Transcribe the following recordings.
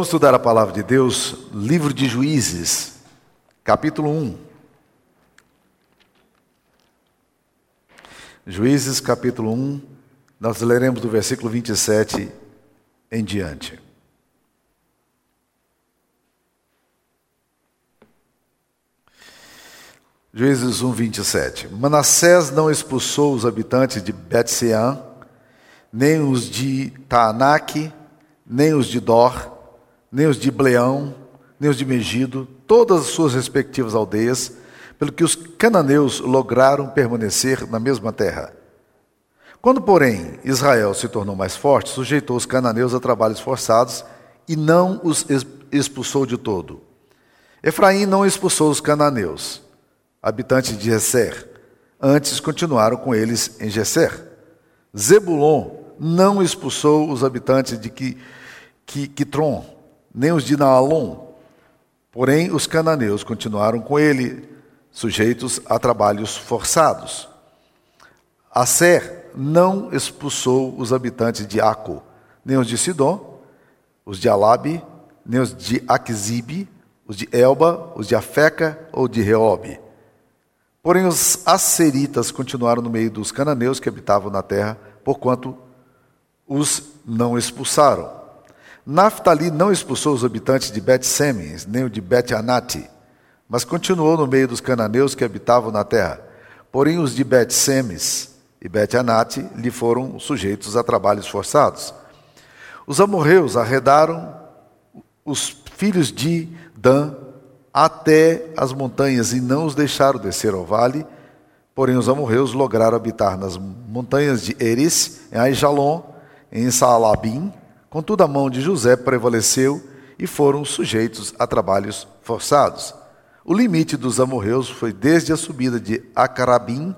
Vamos estudar a palavra de Deus, livro de Juízes, capítulo 1. Juízes, capítulo 1, nós leremos do versículo 27 em diante. Juízes 1, 27. Manassés não expulsou os habitantes de Betseã, nem os de Taanaque, nem os de Dor, nem os de Bleão, nem os de Megido, todas as suas respectivas aldeias, pelo que os cananeus lograram permanecer na mesma terra. Quando, porém, Israel se tornou mais forte, sujeitou os cananeus a trabalhos forçados e não os expulsou de todo. Efraim não expulsou os cananeus, habitantes de Gesser, antes continuaram com eles em Gesser. Zebulon não expulsou os habitantes de Quitron, nem os de Naalon. Porém, os cananeus continuaram com ele, sujeitos a trabalhos forçados. Asser não expulsou os habitantes de Aco, nem os de Sidom, os de Alabe, nem os de Aquisibe, os de Elba, os de Afeca ou de Reobe. Porém, os asseritas continuaram no meio dos cananeus que habitavam na terra, porquanto os não expulsaram. Naftali não expulsou os habitantes de Bet-Semes, nem o de Bet-Anati, mas continuou no meio dos cananeus que habitavam na terra. Porém, os de Bet-Semes e Bet-Anati lhe foram sujeitos a trabalhos forçados. Os amorreus arredaram os filhos de Dan até as montanhas e não os deixaram descer ao vale. Porém, os amorreus lograram habitar nas montanhas de Eris, em Aijalon, em Saalabim. Contudo, a mão de José prevaleceu e foram sujeitos a trabalhos forçados. O limite dos amorreus foi desde a subida de Acarabim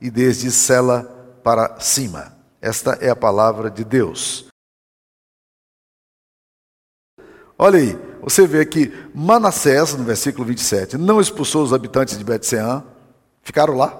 e desde Sela para cima. Esta é a palavra de Deus. Olha aí, você vê que Manassés, no versículo 27, não expulsou os habitantes de Betseã, ficaram lá,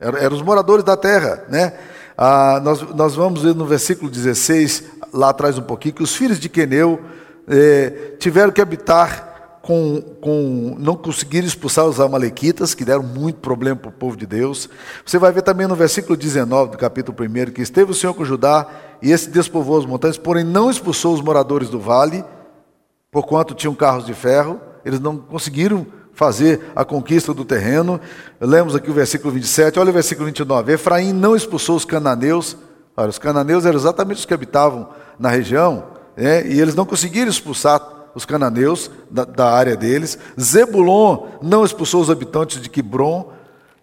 eram, eram os moradores da terra, né? Ah, nós, nós vamos ver no versículo 16, lá atrás um pouquinho, que os filhos de Queneu eh, tiveram que habitar com, com. não conseguiram expulsar os Amalequitas, que deram muito problema para o povo de Deus. Você vai ver também no versículo 19 do capítulo 1 que esteve o Senhor com Judá e esse despovoou as montanhas, porém não expulsou os moradores do vale, porquanto tinham carros de ferro, eles não conseguiram fazer a conquista do terreno. Lemos aqui o versículo 27, olha o versículo 29. Efraim não expulsou os cananeus. Os cananeus eram exatamente os que habitavam na região, né? e eles não conseguiram expulsar os cananeus da, da, área deles. Zebulon não expulsou os habitantes de Quibron.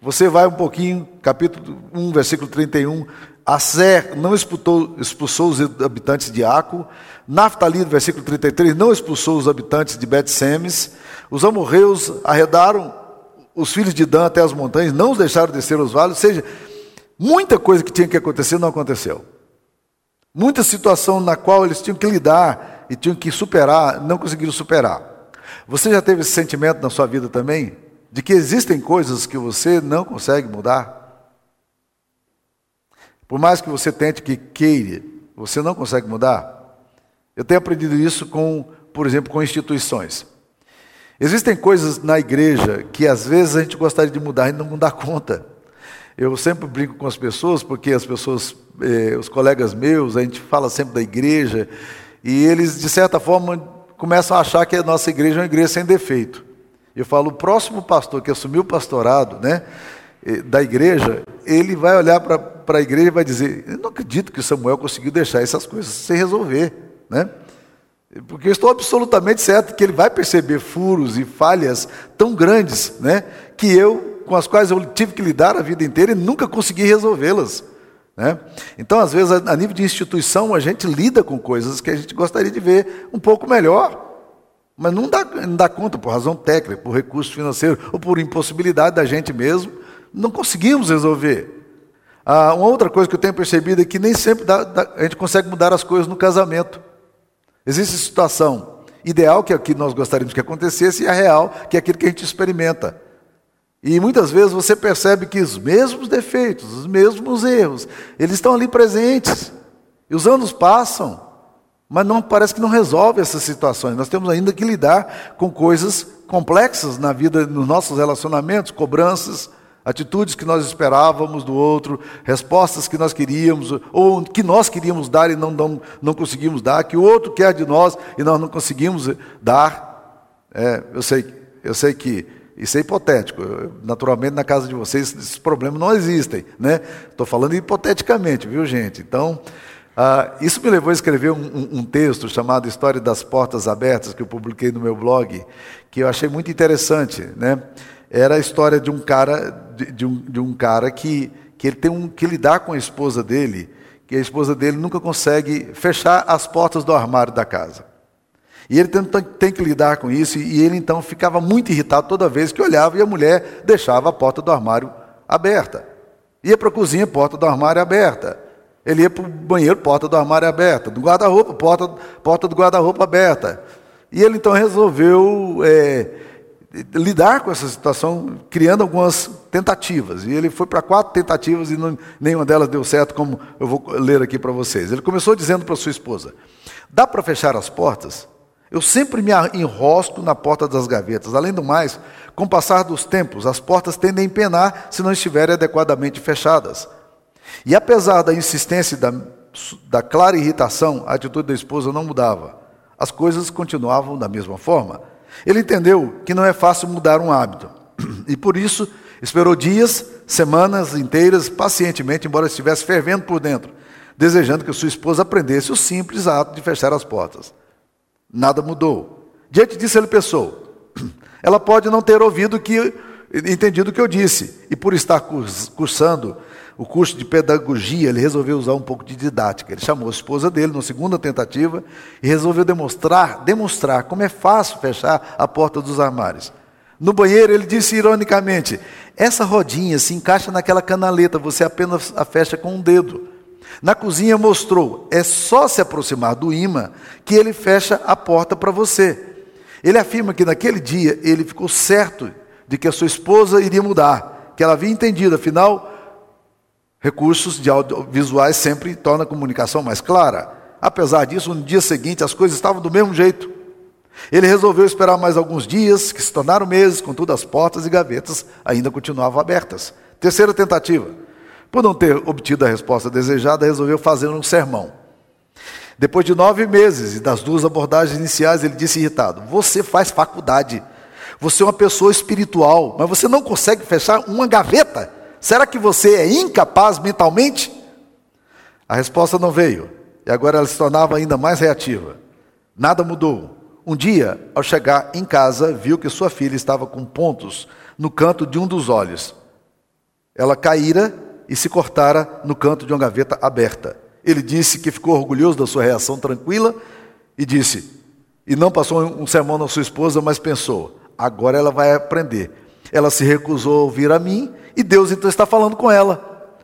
Você vai um pouquinho, capítulo 1, versículo 31. Aser não expulsou, expulsou os habitantes de Aco. Naftali, versículo 33, não expulsou os habitantes de Bet-Semes. Os amorreus arredaram os filhos de Dan até as montanhas, não os deixaram descer os vales, ou seja, muita coisa que tinha que acontecer não aconteceu. Muita situação na qual eles tinham que lidar e tinham que superar, não conseguiram superar. Você já teve esse sentimento na sua vida também? De que existem coisas que você não consegue mudar? Por mais que você tente que queira, você não consegue mudar? Eu tenho aprendido isso com, por exemplo, com instituições. Existem coisas na igreja que às vezes a gente gostaria de mudar e não dá conta. Eu sempre brinco com as pessoas, porque as pessoas, eh, os colegas meus, a gente fala sempre da igreja, e eles, de certa forma, começam a achar que a nossa igreja é uma igreja sem defeito. Eu falo, o próximo pastor que assumiu o pastorado né, eh, da igreja, ele vai olhar para a igreja e vai dizer: Eu não acredito que Samuel conseguiu deixar essas coisas sem resolver. Né? Porque eu estou absolutamente certo que ele vai perceber furos e falhas tão grandes, né, que eu, com as quais eu tive que lidar a vida inteira e nunca consegui resolvê-las. Né? Então, às vezes, a nível de instituição, a gente lida com coisas que a gente gostaria de ver um pouco melhor, mas não dá, não dá conta por razão técnica, por recurso financeiro ou por impossibilidade da gente mesmo, não conseguimos resolver. Ah, uma outra coisa que eu tenho percebido é que nem sempre dá, dá, a gente consegue mudar as coisas no casamento. Existe situação ideal, que é o que nós gostaríamos que acontecesse, e a real, que é aquilo que a gente experimenta. E muitas vezes você percebe que os mesmos defeitos, os mesmos erros, eles estão ali presentes. E os anos passam, Mas não parece que não resolve essas situações. Nós temos ainda que lidar com coisas complexas na vida, nos nossos relacionamentos, cobranças, atitudes que nós esperávamos do outro, respostas que nós queríamos, ou que nós queríamos dar e não, não, não conseguimos dar, que o outro quer de nós e nós não conseguimos dar. É, eu, sei, eu sei que isso é hipotético. Naturalmente, na casa de vocês, esses problemas não existem. Né? Estou falando hipoteticamente, viu, gente? Então, ah, isso me levou a escrever um, um, texto chamado História das Portas Abertas, que eu publiquei no meu blog, que eu achei muito interessante. Né? Era a história de um cara de, de, um, de um cara que, que ele tem um, que lidar com a esposa dele, que a esposa dele nunca consegue fechar as portas do armário da casa. E ele tem, tem, que lidar com isso, e ele então ficava muito irritado toda vez que olhava e a mulher deixava a porta do armário aberta. Ia para a cozinha, porta do armário aberta. Ele ia para o banheiro, porta do armário aberta. Do guarda-roupa, porta, porta do guarda-roupa aberta. E ele então resolveu é, lidar com essa situação, criando algumas tentativas. E ele foi para quatro tentativas e não, nenhuma delas deu certo, como eu vou ler aqui para vocês. Ele começou dizendo para sua esposa: Dá para fechar as portas? Eu sempre me enrosco na porta das gavetas. Além do mais, com o passar dos tempos, as portas tendem a empenar se não estiverem adequadamente fechadas. E apesar da insistência e da, da clara irritação, a atitude da esposa não mudava. As coisas continuavam da mesma forma. Ele entendeu que não é fácil mudar um hábito. E por isso esperou dias, semanas inteiras, pacientemente, embora estivesse fervendo por dentro, desejando que sua esposa aprendesse o simples ato de fechar as portas. Nada mudou. Diante disso, ele pensou: ela pode não ter ouvido que entendido o que eu disse, e por estar cursando o curso de pedagogia, ele resolveu usar um pouco de didática. Ele chamou a esposa dele na segunda tentativa e resolveu demonstrar, demonstrar como é fácil fechar a porta dos armários. No banheiro, ele disse ironicamente: essa rodinha se encaixa naquela canaleta, você apenas a fecha com um dedo. Na cozinha mostrou, é só se aproximar do imã que ele fecha a porta para você. Ele afirma que naquele dia ele ficou certo de que a sua esposa iria mudar, que ela havia entendido, afinal, Recursos de audiovisuais sempre tornam a comunicação mais clara. Apesar disso, no dia seguinte as coisas estavam do mesmo jeito. Ele resolveu esperar mais alguns dias, que se tornaram meses, contudo as portas e gavetas ainda continuavam abertas. Terceira tentativa. Por não ter obtido a resposta desejada, resolveu fazer um sermão. Depois de nove meses e das duas abordagens iniciais, ele disse irritado: Você faz faculdade, você é uma pessoa espiritual, mas você não consegue fechar uma gaveta. Será que você é incapaz mentalmente? A resposta não veio, e agora ela se tornava ainda mais reativa. Nada mudou. Um dia, ao chegar em casa, viu que sua filha estava com pontos no canto de um dos olhos. Ela caíra e se cortara no canto de uma gaveta aberta. Ele disse que ficou orgulhoso da sua reação tranquila e disse, e não passou um sermão na sua esposa, mas pensou: agora ela vai aprender. Ela se recusou a ouvir a mim e Deus então está falando com ela.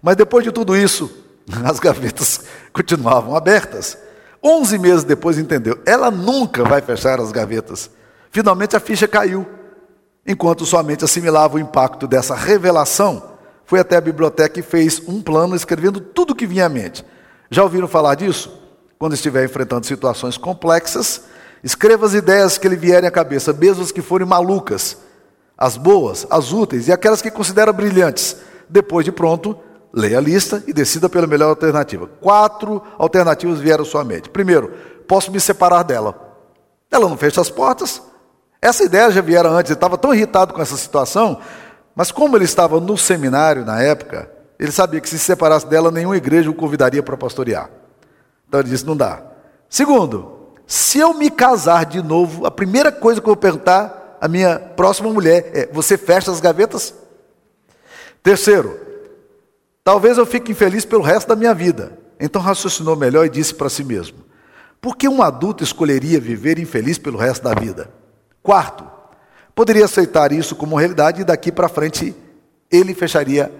Mas depois de tudo isso, as gavetas continuavam abertas. Onze meses depois entendeu, ela nunca vai fechar as gavetas. Finalmente a ficha caiu. Enquanto sua mente assimilava o impacto dessa revelação, foi até a biblioteca e fez um plano escrevendo tudo que vinha à mente. Já ouviram falar disso? Quando estiver enfrentando situações complexas, escreva as ideias que lhe vierem à cabeça, mesmo as que forem malucas, as boas, as úteis e aquelas que considera brilhantes. Depois de pronto, leia a lista e decida pela melhor alternativa. Quatro alternativas vieram à sua mente. Primeiro, posso me separar dela. Ela não fecha as portas. Essa ideia já viera antes, ele estava tão irritado com essa situação, mas como ele estava no seminário na época, ele sabia que se separasse dela, nenhuma igreja o convidaria para pastorear. Então ele disse: não dá. Segundo, se eu me casar de novo, a primeira coisa que eu vou perguntar a minha próxima mulher é: Você fecha as gavetas? Terceiro, talvez eu fique infeliz pelo resto da minha vida. Então raciocinou melhor e disse para si mesmo: Por que um adulto escolheria viver infeliz pelo resto da vida? Quarto, poderia aceitar isso como realidade e daqui para frente ele fecharia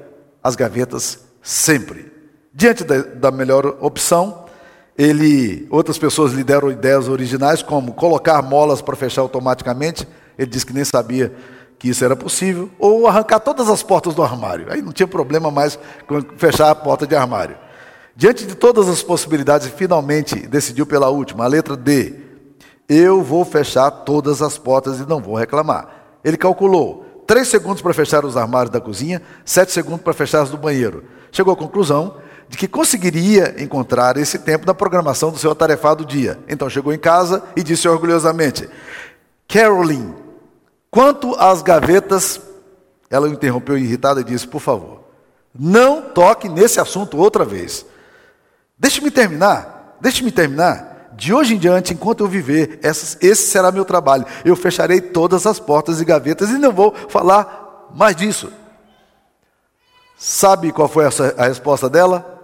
as gavetas sempre. Diante da, da melhor opção, ele, outras pessoas lhe deram ideias originais, como colocar molas para fechar automaticamente, ele disse que nem sabia que isso era possível, ou arrancar todas as portas do armário. Aí não tinha problema mais com fechar a porta de armário. Diante de todas as possibilidades, finalmente decidiu pela última, a letra D. Eu vou fechar todas as portas e não vou reclamar. Ele calculou três segundos para fechar os armários da cozinha, sete segundos para fechar as do banheiro. Chegou à conclusão de que conseguiria encontrar esse tempo na programação do seu atarefado dia. Então chegou em casa e disse orgulhosamente: Caroline, quanto às gavetas, ela o interrompeu irritada e disse: Por favor, não toque nesse assunto outra vez. Deixe-me terminar, deixe-me terminar. De hoje em diante, enquanto eu viver, esse será meu trabalho. Eu fecharei todas as portas e gavetas e não vou falar mais disso. Sabe qual foi a resposta dela?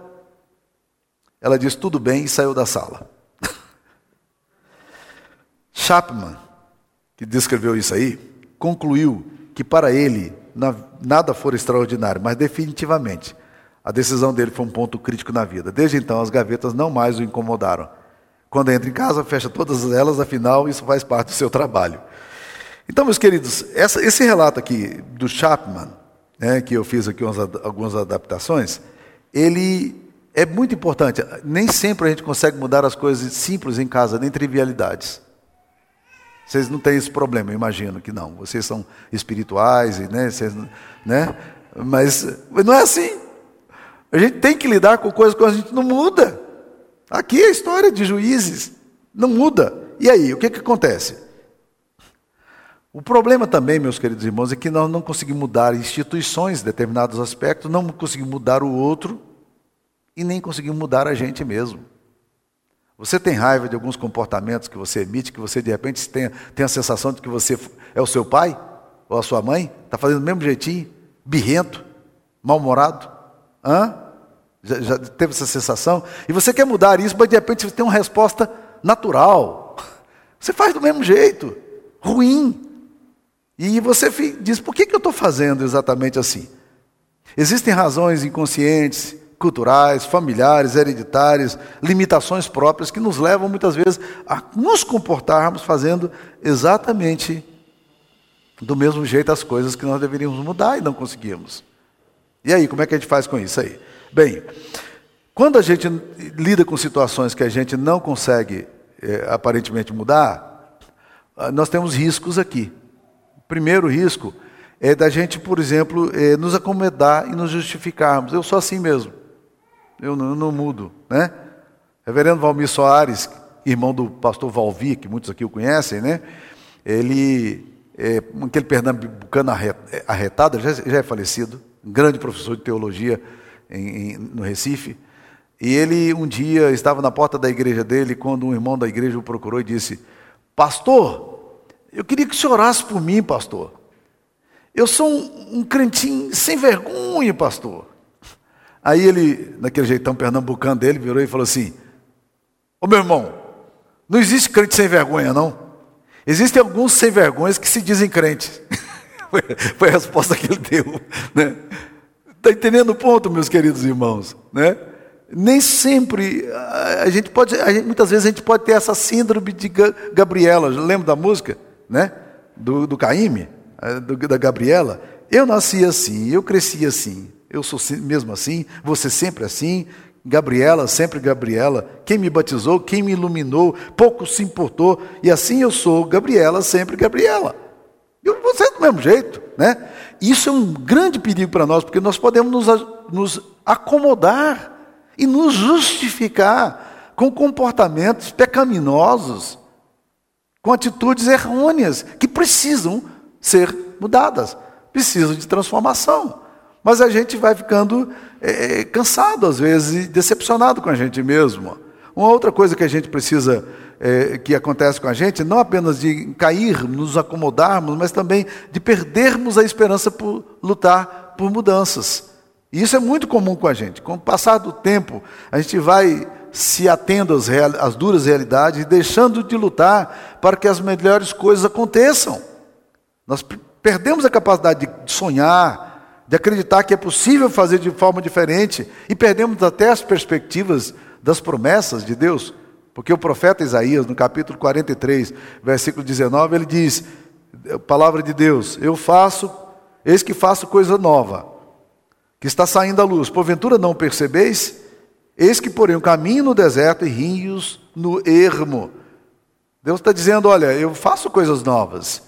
Ela disse tudo bem e saiu da sala. Chapman, que descreveu isso aí, concluiu que para ele nada for extraordinário, mas definitivamente a decisão dele foi um ponto crítico na vida. Desde então, as gavetas não mais o incomodaram. Quando entra em casa, fecha todas elas, afinal, isso faz parte do seu trabalho. Então, meus queridos, essa, esse relato aqui do Chapman, né, que eu fiz aqui umas, algumas adaptações, ele é muito importante. Nem sempre a gente consegue mudar as coisas simples em casa, nem trivialidades. Vocês não têm esse problema, eu imagino que não. Vocês são espirituais, né? Vocês, né? Mas não é assim. A gente tem que lidar com coisas que a gente não muda. Aqui é a história de juízes não muda. E aí, o que, que acontece? O problema também, meus queridos irmãos, é que nós não conseguimos mudar instituições, determinados aspectos, não conseguimos mudar o outro e nem conseguimos mudar a gente mesmo. Você tem raiva de alguns comportamentos que você emite, que você de repente tem, tem a sensação de que você é o seu pai ou a sua mãe? Está fazendo do mesmo jeitinho? Birrento? Mal-humorado? Hã? Já, já, teve essa sensação? E você quer mudar isso, mas de repente você tem uma resposta natural. Você faz do mesmo jeito, ruim. E você diz: por que, que eu estou fazendo exatamente assim? Existem razões inconscientes, culturais, familiares, hereditárias, limitações próprias que nos levam muitas vezes a nos comportarmos fazendo exatamente do mesmo jeito as coisas que nós deveríamos mudar e não conseguimos. E aí, como é que a gente faz com isso aí? Bem, quando a gente lida com situações que a gente não consegue é, aparentemente mudar, ah, nós temos riscos aqui. O primeiro risco é da gente, por exemplo, é, nos acomodar e nos justificarmos. Eu sou assim mesmo. Eu não, eu não mudo, né? Reverendo Valmir Soares, irmão do pastor Valvi, que muitos aqui o conhecem, né? Ele, é, aquele pernambucano arretado, já, já é falecido, um grande professor de teologia, em, em, no Recife. E ele um dia estava na porta da igreja dele, quando um irmão da igreja o procurou e disse: Pastor, eu queria que o senhor orasse por mim, pastor. Eu sou um, um crentinho sem vergonha, pastor. Aí ele, naquele jeitão pernambucano dele, virou e falou assim: Ô meu irmão, não existe crente sem vergonha, não. Existem alguns sem vergonhas que se dizem crentes. foi, a resposta que ele deu. Né? Está entendendo o ponto, meus queridos irmãos? Né? Nem sempre, a gente pode, a gente, muitas vezes a gente pode ter essa síndrome de Gabriela. Lembra da música? Né? Do, do Caíme, da Gabriela? Eu nasci assim, eu cresci assim, eu sou mesmo assim, você sempre assim, Gabriela, sempre Gabriela, quem me batizou, quem me iluminou, pouco se importou, e assim eu sou Gabriela, sempre Gabriela. Eu, você é do mesmo jeito, né? Isso é um grande perigo para nós, porque nós podemos nos, nos acomodar e nos justificar com comportamentos pecaminosos, com atitudes errôneas que precisam ser mudadas, precisam de transformação. Mas a gente vai ficando é, cansado, às vezes, e decepcionado com a gente mesmo. Uma outra coisa que a gente precisa é, que acontece com a gente, não apenas de cair, nos acomodarmos, mas também de perdermos a esperança por lutar por mudanças. E isso é muito comum com a gente. Com o passar do tempo, a gente vai se atendo às, real, às duras realidades e deixando de lutar para que as melhores coisas aconteçam. Nós perdemos a capacidade de sonhar, de acreditar que é possível fazer de forma diferente e perdemos até as perspectivas das promessas de Deus. Porque o profeta Isaías, no capítulo 43, versículo 19, ele diz: Palavra de Deus, eu faço, eis que faço coisa nova, que está saindo à luz. Porventura não percebeis? Eis que porém um caminho no deserto e rios no ermo. Deus está dizendo: olha, eu faço coisas novas.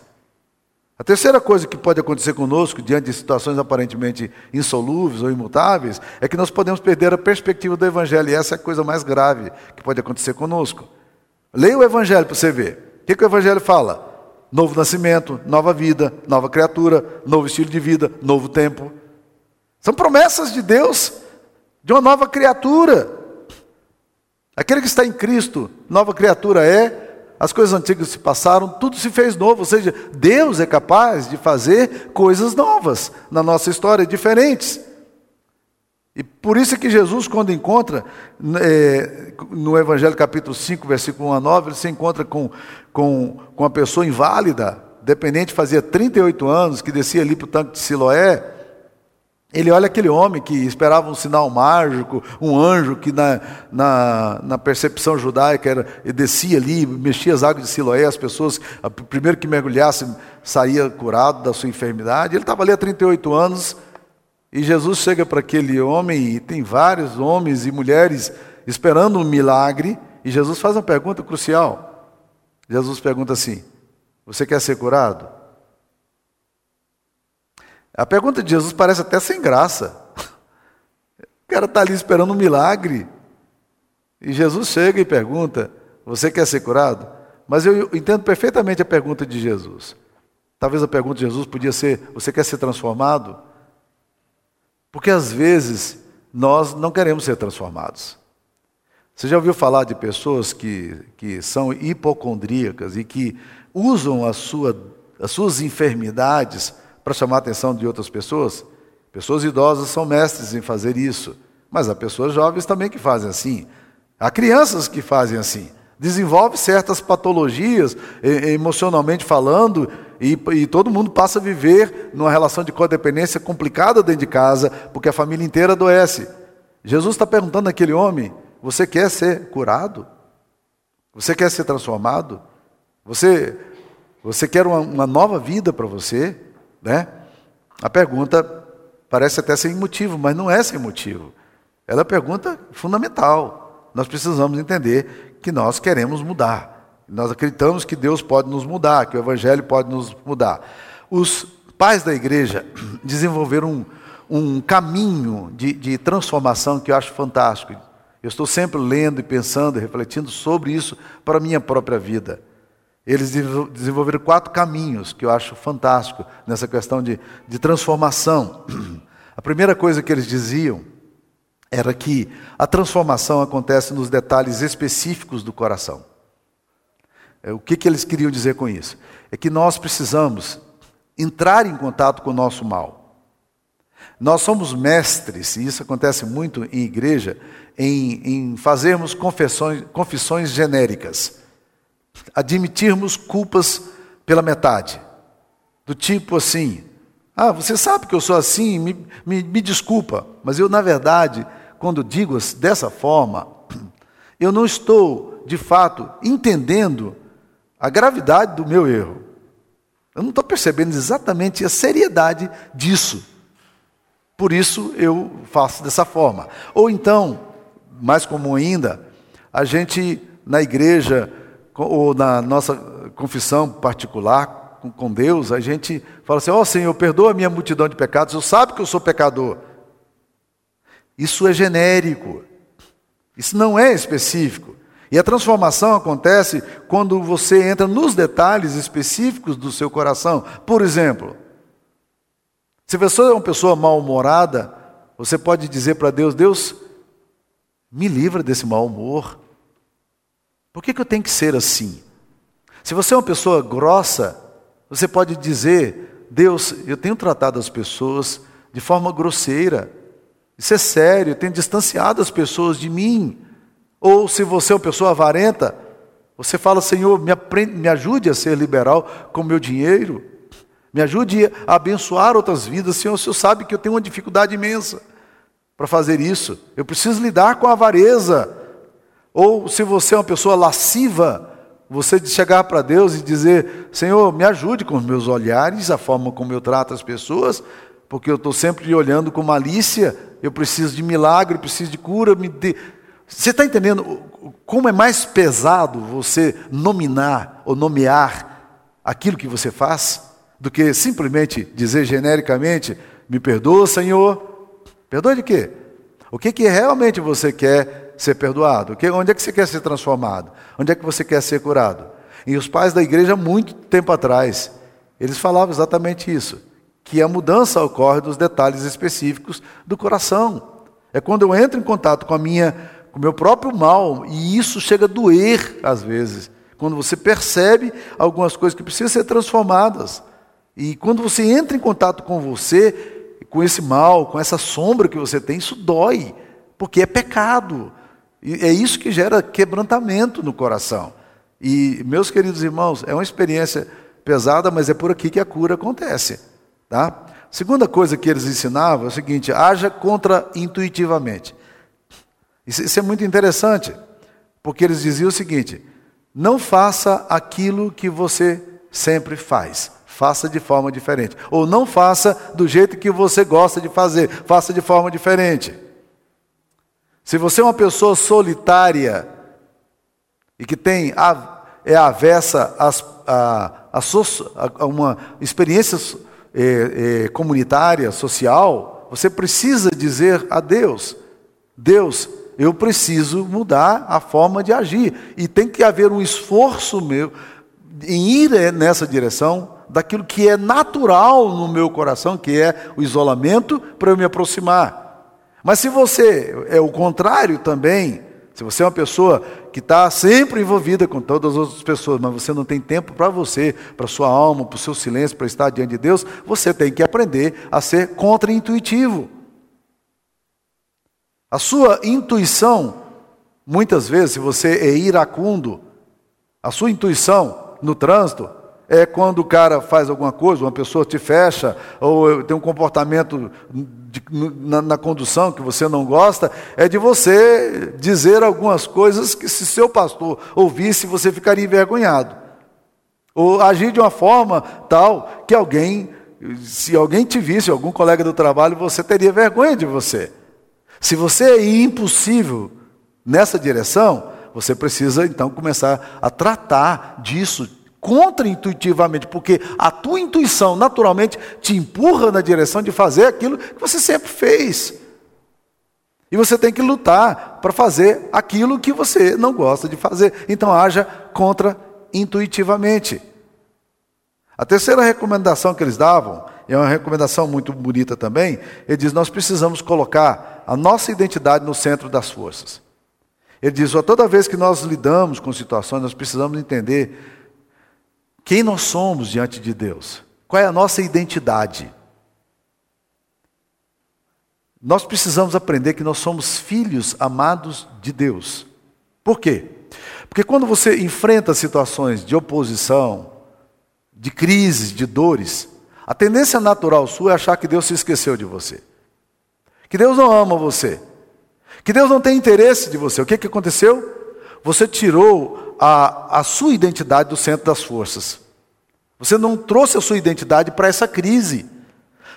A terceira coisa que pode acontecer conosco, diante de situações aparentemente insolúveis ou imutáveis, é que nós podemos perder a perspectiva do Evangelho, e essa é a coisa mais grave que pode acontecer conosco. Leia o Evangelho para você ver. O que, que o Evangelho fala? Novo nascimento, nova vida, nova criatura, novo estilo de vida, novo tempo. São promessas de Deus de uma nova criatura. Aquele que está em Cristo, nova criatura é, as coisas antigas se passaram, tudo se fez novo. Ou seja, Deus é capaz de fazer coisas novas na nossa história, diferentes. E por isso que Jesus, quando encontra, é, no Evangelho capítulo 5, versículo 1 a 9, ele se encontra com, com, com uma pessoa inválida, dependente, fazia 38 anos, que descia ali para o tanque de Siloé, ele olha aquele homem que esperava um sinal mágico, um anjo que na, na, na percepção judaica era, descia ali, mexia as águas de Siloé, as pessoas, primeiro que mergulhasse, saía curado da sua enfermidade. Ele estava ali há 38 anos e Jesus chega para aquele homem e tem vários homens e mulheres esperando um milagre e Jesus faz uma pergunta crucial. Jesus pergunta assim: Você quer ser curado? A pergunta de Jesus parece até sem graça. O cara está ali esperando um milagre. E Jesus chega e pergunta: Você quer ser curado? Mas eu entendo perfeitamente a pergunta de Jesus. Talvez a pergunta de Jesus podia ser: Você quer ser transformado? Porque às vezes nós não queremos ser transformados. Você já ouviu falar de pessoas que, que são hipocondríacas e que usam a sua, as suas enfermidades para chamar a atenção de outras pessoas. Pessoas idosas são mestres em fazer isso, mas há pessoas jovens também que fazem assim. Há crianças que fazem assim. Desenvolve certas patologias, emocionalmente falando, e, e, todo mundo passa a viver numa relação de codependência complicada dentro de casa, porque a família inteira adoece. Jesus está perguntando àquele homem: Você quer ser curado? Você quer ser transformado? Você, você quer uma, uma nova vida para você? Né? A pergunta parece até sem motivo, mas não é sem motivo. Ela é uma pergunta fundamental. Nós precisamos entender que nós queremos mudar. Nós acreditamos que Deus pode nos mudar, que o Evangelho pode nos mudar. Os pais da igreja desenvolveram um, um caminho de, de transformação que eu acho fantástico. Eu estou sempre lendo e pensando e refletindo sobre isso para a minha própria vida. Eles desenvolveram quatro caminhos que eu acho fantástico nessa questão de, de transformação. A primeira coisa que eles diziam era que a transformação acontece nos detalhes específicos do coração. É, o que, que eles queriam dizer com isso? É que nós precisamos entrar em contato com o nosso mal. Nós somos mestres, e isso acontece muito em igreja, em, em fazermos confissões, confissões genéricas admitirmos culpas pela metade. Do tipo assim: ah, você sabe que eu sou assim, me, me, me desculpa, mas eu, na verdade, quando digo dessa forma, eu não estou, de fato, entendendo a gravidade do meu erro. Eu não estou percebendo exatamente a seriedade disso. Por isso eu faço dessa forma. Ou então, mais comum ainda, a gente na igreja ou na nossa confissão particular com Deus, a gente fala assim: Ó oh, Senhor, perdoa a minha multidão de pecados, eu sabe que eu sou pecador. Isso é genérico, isso não é específico. E a transformação acontece quando você entra nos detalhes específicos do seu coração. Por exemplo, se você é uma pessoa mal-humorada, você pode dizer para Deus: Deus, me livra desse mau humor. Por que, que eu tenho que ser assim? Se você é uma pessoa grossa, você pode dizer: Deus, eu tenho tratado as pessoas de forma grosseira. Isso é sério, eu tenho distanciado as pessoas de mim. Ou se você é uma pessoa avarenta, você fala: Senhor, me, aprende, me ajude a ser liberal com o meu dinheiro. Me ajude a abençoar outras vidas. Senhor, o Senhor sabe que eu tenho uma dificuldade imensa para fazer isso. Eu preciso lidar com a avareza. Ou se você é uma pessoa lasciva, você chegar para Deus e dizer: Senhor, me ajude com os meus olhares, a forma como eu trato as pessoas, porque eu estou sempre olhando com malícia, eu preciso de milagre, preciso de cura, me. Você está entendendo como é mais pesado você nominar ou nomear aquilo que você faz do que simplesmente dizer genericamente: me perdoa, Senhor. Perdoa de quê? O que, que realmente você quer ser perdoado? Onde é que você quer ser transformado? Onde é que você quer ser curado? E os pais da igreja, muito tempo atrás, eles falavam exatamente isso: que a mudança ocorre dos detalhes específicos do coração. É quando eu entro em contato com a minha, com o meu próprio mal, e isso chega a doer às vezes. Quando você percebe algumas coisas que precisam ser transformadas. E quando você entra em contato com você, com esse mal, com essa sombra que você tem, isso dói, porque é pecado. E é isso que gera quebrantamento no coração. E, meus queridos irmãos, é uma experiência pesada, mas é por aqui que a cura acontece. Tá? Segunda coisa que eles ensinavam é o seguinte: haja contra-intuitivamente. Isso, isso é muito interessante, porque eles diziam o seguinte: não faça aquilo que você sempre faz. Faça de forma diferente. Ou não faça do jeito que você gosta de fazer. Faça de forma diferente. Se você é uma pessoa solitária e que tem é avessa a, a, a uma experiência é, é, comunitária, social, você precisa dizer a Deus: Deus, eu preciso mudar a forma de agir. E tem que haver um esforço meu em ir nessa direção daquilo que é natural no meu coração, que é o isolamento, para eu me aproximar. Mas se você é o contrário também, se você é uma pessoa que está sempre envolvida com todas as outras pessoas, mas você não tem tempo para você, para sua alma, para o seu silêncio, para estar diante de Deus, você tem que aprender a ser contra-intuitivo. A sua intuição, muitas vezes, se você é iracundo, a sua intuição no trânsito é quando o cara faz alguma coisa, uma pessoa te fecha, ou tem um comportamento de, na, na, condução que você não gosta, é de você dizer algumas coisas que, se seu pastor ouvisse, você ficaria envergonhado. Ou agir de uma forma tal que alguém, se alguém te visse, algum colega do trabalho, você teria vergonha de você. Se você é impossível nessa direção, você precisa então começar a tratar disso contra-intuitivamente, porque a tua intuição naturalmente te empurra na direção de fazer aquilo que você sempre fez. E você tem que lutar para fazer aquilo que você não gosta de fazer. Então haja contra-intuitivamente. A terceira recomendação que eles davam, e é uma recomendação muito bonita também, ele diz: nós precisamos colocar a nossa identidade no centro das forças. Ele diz: toda vez que nós lidamos com situações, nós precisamos entender quem nós somos diante de Deus? Qual é a nossa identidade? Nós precisamos aprender que nós somos filhos amados de Deus. Por quê? Porque quando você enfrenta situações de oposição, de crises, de dores, a tendência natural sua é achar que Deus se esqueceu de você. Que Deus não ama você. Que Deus não tem interesse de você. O que, que aconteceu? Você tirou a, a sua identidade do centro das forças. Você não trouxe a sua identidade para essa crise.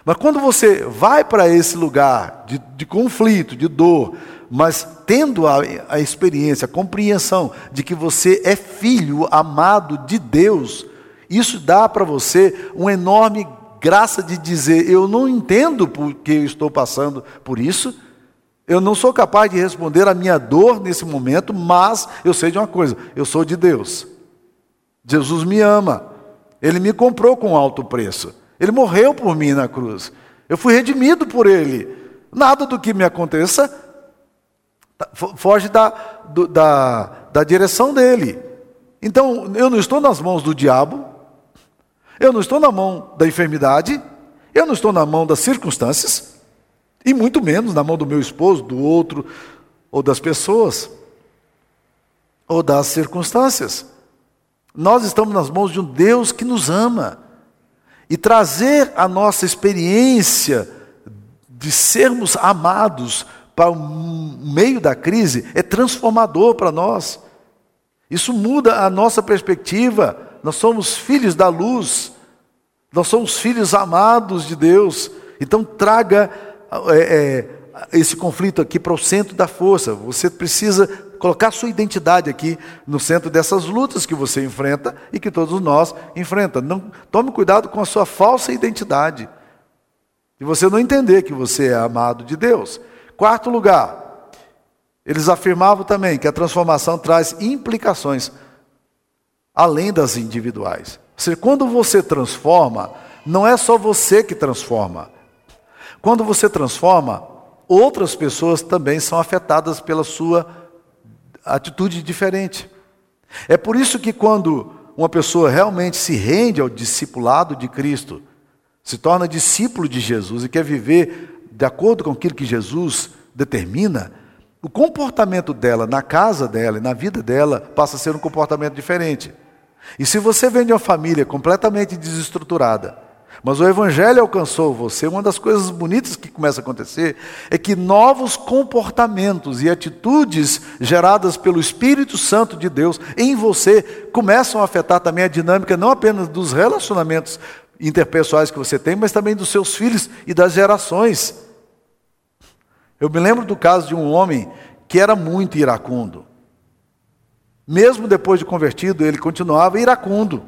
Mas quando você vai para esse lugar de, de, conflito, de dor, mas tendo a, a experiência, a compreensão de que você é filho amado de Deus, isso dá para você uma enorme graça de dizer: Eu não entendo porque eu estou passando por isso, eu não sou capaz de responder a minha dor nesse momento, mas eu sei de uma coisa: eu sou de Deus. Jesus me ama. Ele me comprou com alto preço. Ele morreu por mim na cruz. Eu fui redimido por Ele. Nada do que me aconteça tá, foge da, do, da, da direção dele. Então, eu não estou nas mãos do diabo, eu não estou na mão da enfermidade, eu não estou na mão das circunstâncias. E muito menos na mão do meu esposo, do outro, ou das pessoas, ou das circunstâncias. Nós estamos nas mãos de um Deus que nos ama. E trazer a nossa experiência de sermos amados para o meio da crise é transformador para nós. Isso muda a nossa perspectiva. Nós somos filhos da luz, nós somos filhos amados de Deus. Então, traga é, é, esse conflito aqui para o centro da força. Você precisa colocar sua identidade aqui no centro dessas lutas que você enfrenta e que todos nós enfrentamos. Não tome cuidado com a sua falsa identidade. E você não entender que você é amado de Deus. Quarto lugar, eles afirmavam também que a transformação traz implicações além das individuais. Ou seja, quando você transforma, não é só você que transforma. Quando você transforma, outras pessoas também são afetadas pela sua atitude diferente. É por isso que quando uma pessoa realmente se rende ao discipulado de Cristo, se torna discípulo de Jesus e quer viver de acordo com aquilo que Jesus determina, o comportamento dela na casa dela e na vida dela passa a ser um comportamento diferente. E se você vem de uma família completamente desestruturada, mas o Evangelho alcançou você, uma das coisas bonitas que começa a acontecer é que novos comportamentos e atitudes geradas pelo Espírito Santo de Deus em você começam a afetar também a dinâmica não apenas dos relacionamentos interpessoais que você tem, mas também dos seus filhos e das gerações. Eu me lembro do caso de um homem que era muito iracundo. Mesmo depois de convertido, ele continuava iracundo.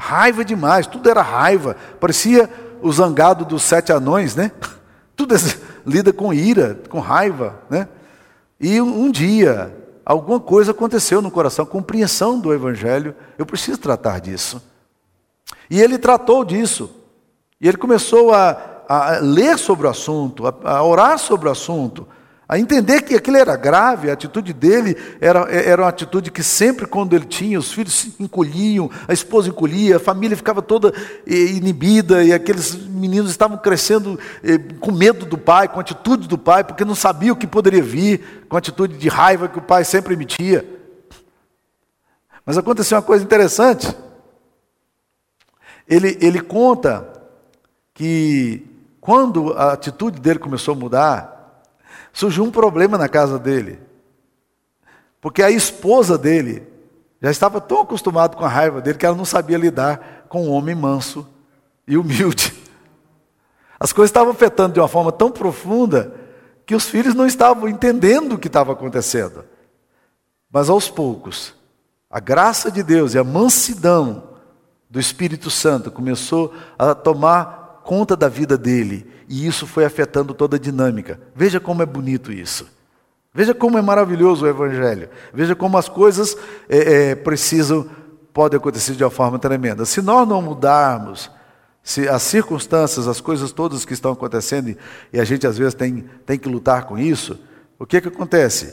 Raiva demais, tudo era raiva. Parecia o zangado dos sete anões, né? Tudo lida com ira, com raiva, né? E um dia, alguma coisa aconteceu no coração, compreensão do Evangelho. Eu preciso tratar disso. E ele tratou disso. E ele começou a, a ler sobre o assunto, a, a orar sobre o assunto a entender que aquilo era grave, a atitude dele era, era uma atitude que sempre quando ele tinha, os filhos se encolhiam, a esposa encolhia, a família ficava toda eh, inibida, e aqueles meninos estavam crescendo eh, com medo do pai, com a atitude do pai, porque não sabiam o que poderia vir, com a atitude de raiva que o pai sempre emitia. Mas aconteceu uma coisa interessante. Ele, ele conta que quando a atitude dele começou a mudar, surgiu um problema na casa dele. Porque a esposa dele já estava tão acostumada com a raiva dele que ela não sabia lidar com um homem manso e humilde. As coisas estavam afetando de uma forma tão profunda que os filhos não estavam entendendo o que estava acontecendo. Mas aos poucos, a graça de Deus e a mansidão do Espírito Santo começou a tomar conta da vida dele e isso foi afetando toda a dinâmica. Veja como é bonito isso. Veja como é maravilhoso o Evangelho. Veja como as coisas é, é, precisam, podem acontecer de uma forma tremenda. Se nós não mudarmos, se as circunstâncias, as coisas todas que estão acontecendo, e a gente às vezes tem, tem que lutar com isso, o que, que acontece?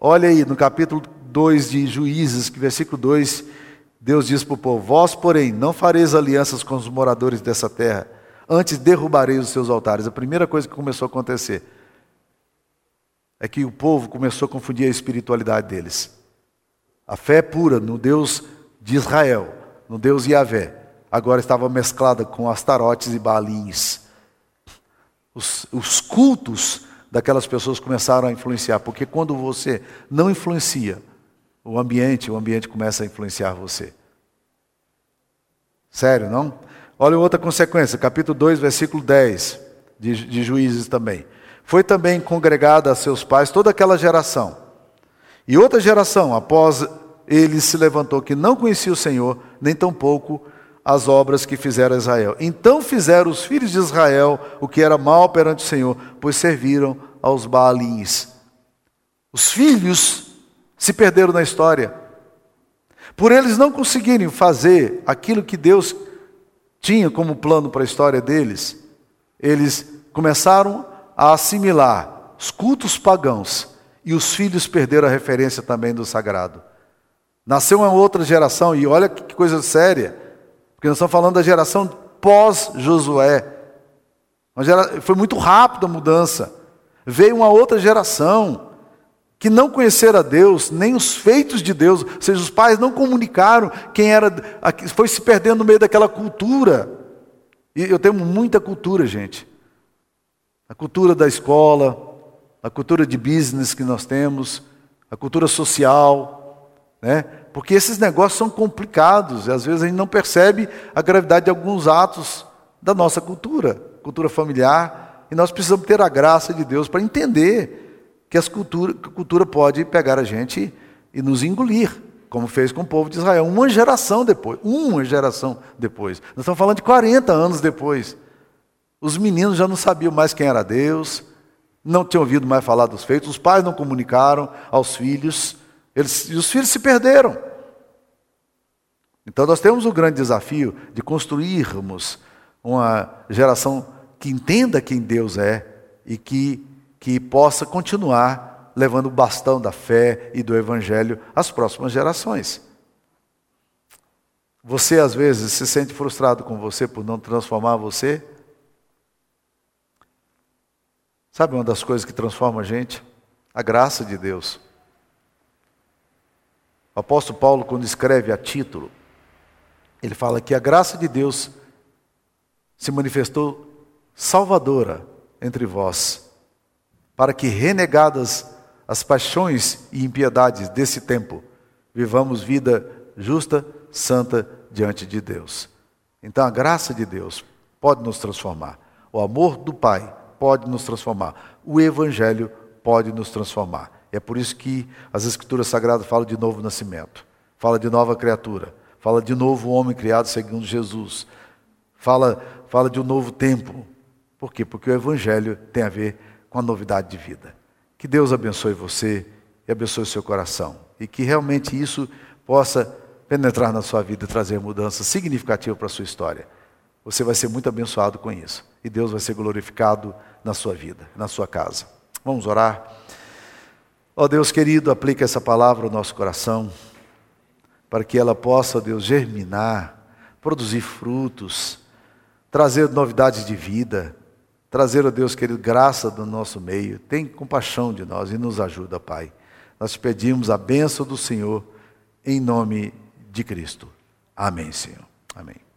Olha aí no capítulo 2 de Juízes, que versículo 2, Deus diz para o povo: Vós, porém, não fareis alianças com os moradores dessa terra antes derrubarei os seus altares. A primeira coisa que começou a acontecer é que o povo começou a confundir a espiritualidade deles. A fé pura no Deus de Israel, no Deus Yahvé, agora estava mesclada com astarotes e balins. Os, os cultos daquelas pessoas começaram a influenciar, porque quando você não influencia o ambiente, o ambiente começa a influenciar você. Sério, não? Olha outra consequência, capítulo 2, versículo 10 de, de Juízes também. Foi também congregada a seus pais toda aquela geração. E outra geração, após ele se levantou, que não conhecia o Senhor, nem tampouco as obras que fizeram Israel. Então fizeram os filhos de Israel o que era mal perante o Senhor, pois serviram aos Baalins. Os filhos se perderam na história. Por eles não conseguirem fazer aquilo que Deus tinha como plano para a história deles, eles começaram a assimilar os cultos pagãos e os filhos perderam a referência também do sagrado. Nasceu uma outra geração, e olha que coisa séria, porque nós estamos falando da geração pós-Josué. Foi muito rápida a mudança. Veio uma outra geração que não conheceram a Deus, nem os feitos de Deus, ou seja, os pais não comunicaram quem era, foi se perdendo no meio daquela cultura. E eu tenho muita cultura, gente. A cultura da escola, a cultura de business que nós temos, a cultura social, né? Porque esses negócios são complicados e às vezes a gente não percebe a gravidade de alguns atos da nossa cultura, cultura familiar, E nós precisamos ter a graça de Deus para entender que, as cultura, que a cultura pode pegar a gente e nos engolir, como fez com o povo de Israel, uma geração depois. Uma geração depois. Nós estamos falando de 40 anos depois. Os meninos já não sabiam mais quem era Deus, não tinham ouvido mais falar dos feitos, os pais não comunicaram aos filhos, eles, e os filhos se perderam. Então nós temos o grande desafio de construirmos uma geração que entenda quem Deus é e que, que possa continuar levando o bastão da fé e do Evangelho às próximas gerações. Você às vezes se sente frustrado com você por não transformar você? Sabe uma das coisas que transforma a gente? A graça de Deus. O apóstolo Paulo, quando escreve a título, ele fala que a graça de Deus se manifestou salvadora entre vós, para que, renegadas as paixões e impiedades desse tempo, vivamos vida justa, santa diante de Deus. Então a graça de Deus pode nos transformar. O amor do Pai pode nos transformar. O Evangelho pode nos transformar. É por isso que as Escrituras Sagradas falam de novo nascimento, fala de nova criatura, fala de novo homem criado segundo Jesus, fala, fala de um novo tempo. Por quê? Porque o Evangelho tem a ver com a novidade de vida. Que Deus abençoe você e abençoe o seu coração. E que realmente isso possa penetrar na sua vida e trazer mudança significativa para a sua história. Você vai ser muito abençoado com isso. E Deus vai ser glorificado na sua vida, na sua casa. Vamos orar. Ó oh Deus querido, aplica essa palavra ao nosso coração, para que ela possa, Deus, germinar, produzir frutos, trazer novidades de vida, trazer, oh Deus querido, graça do nosso meio. Tem compaixão de nós e nos ajuda, Pai. Nós te pedimos a bênção do Senhor, em nome de Cristo. Amém, Senhor. Amém.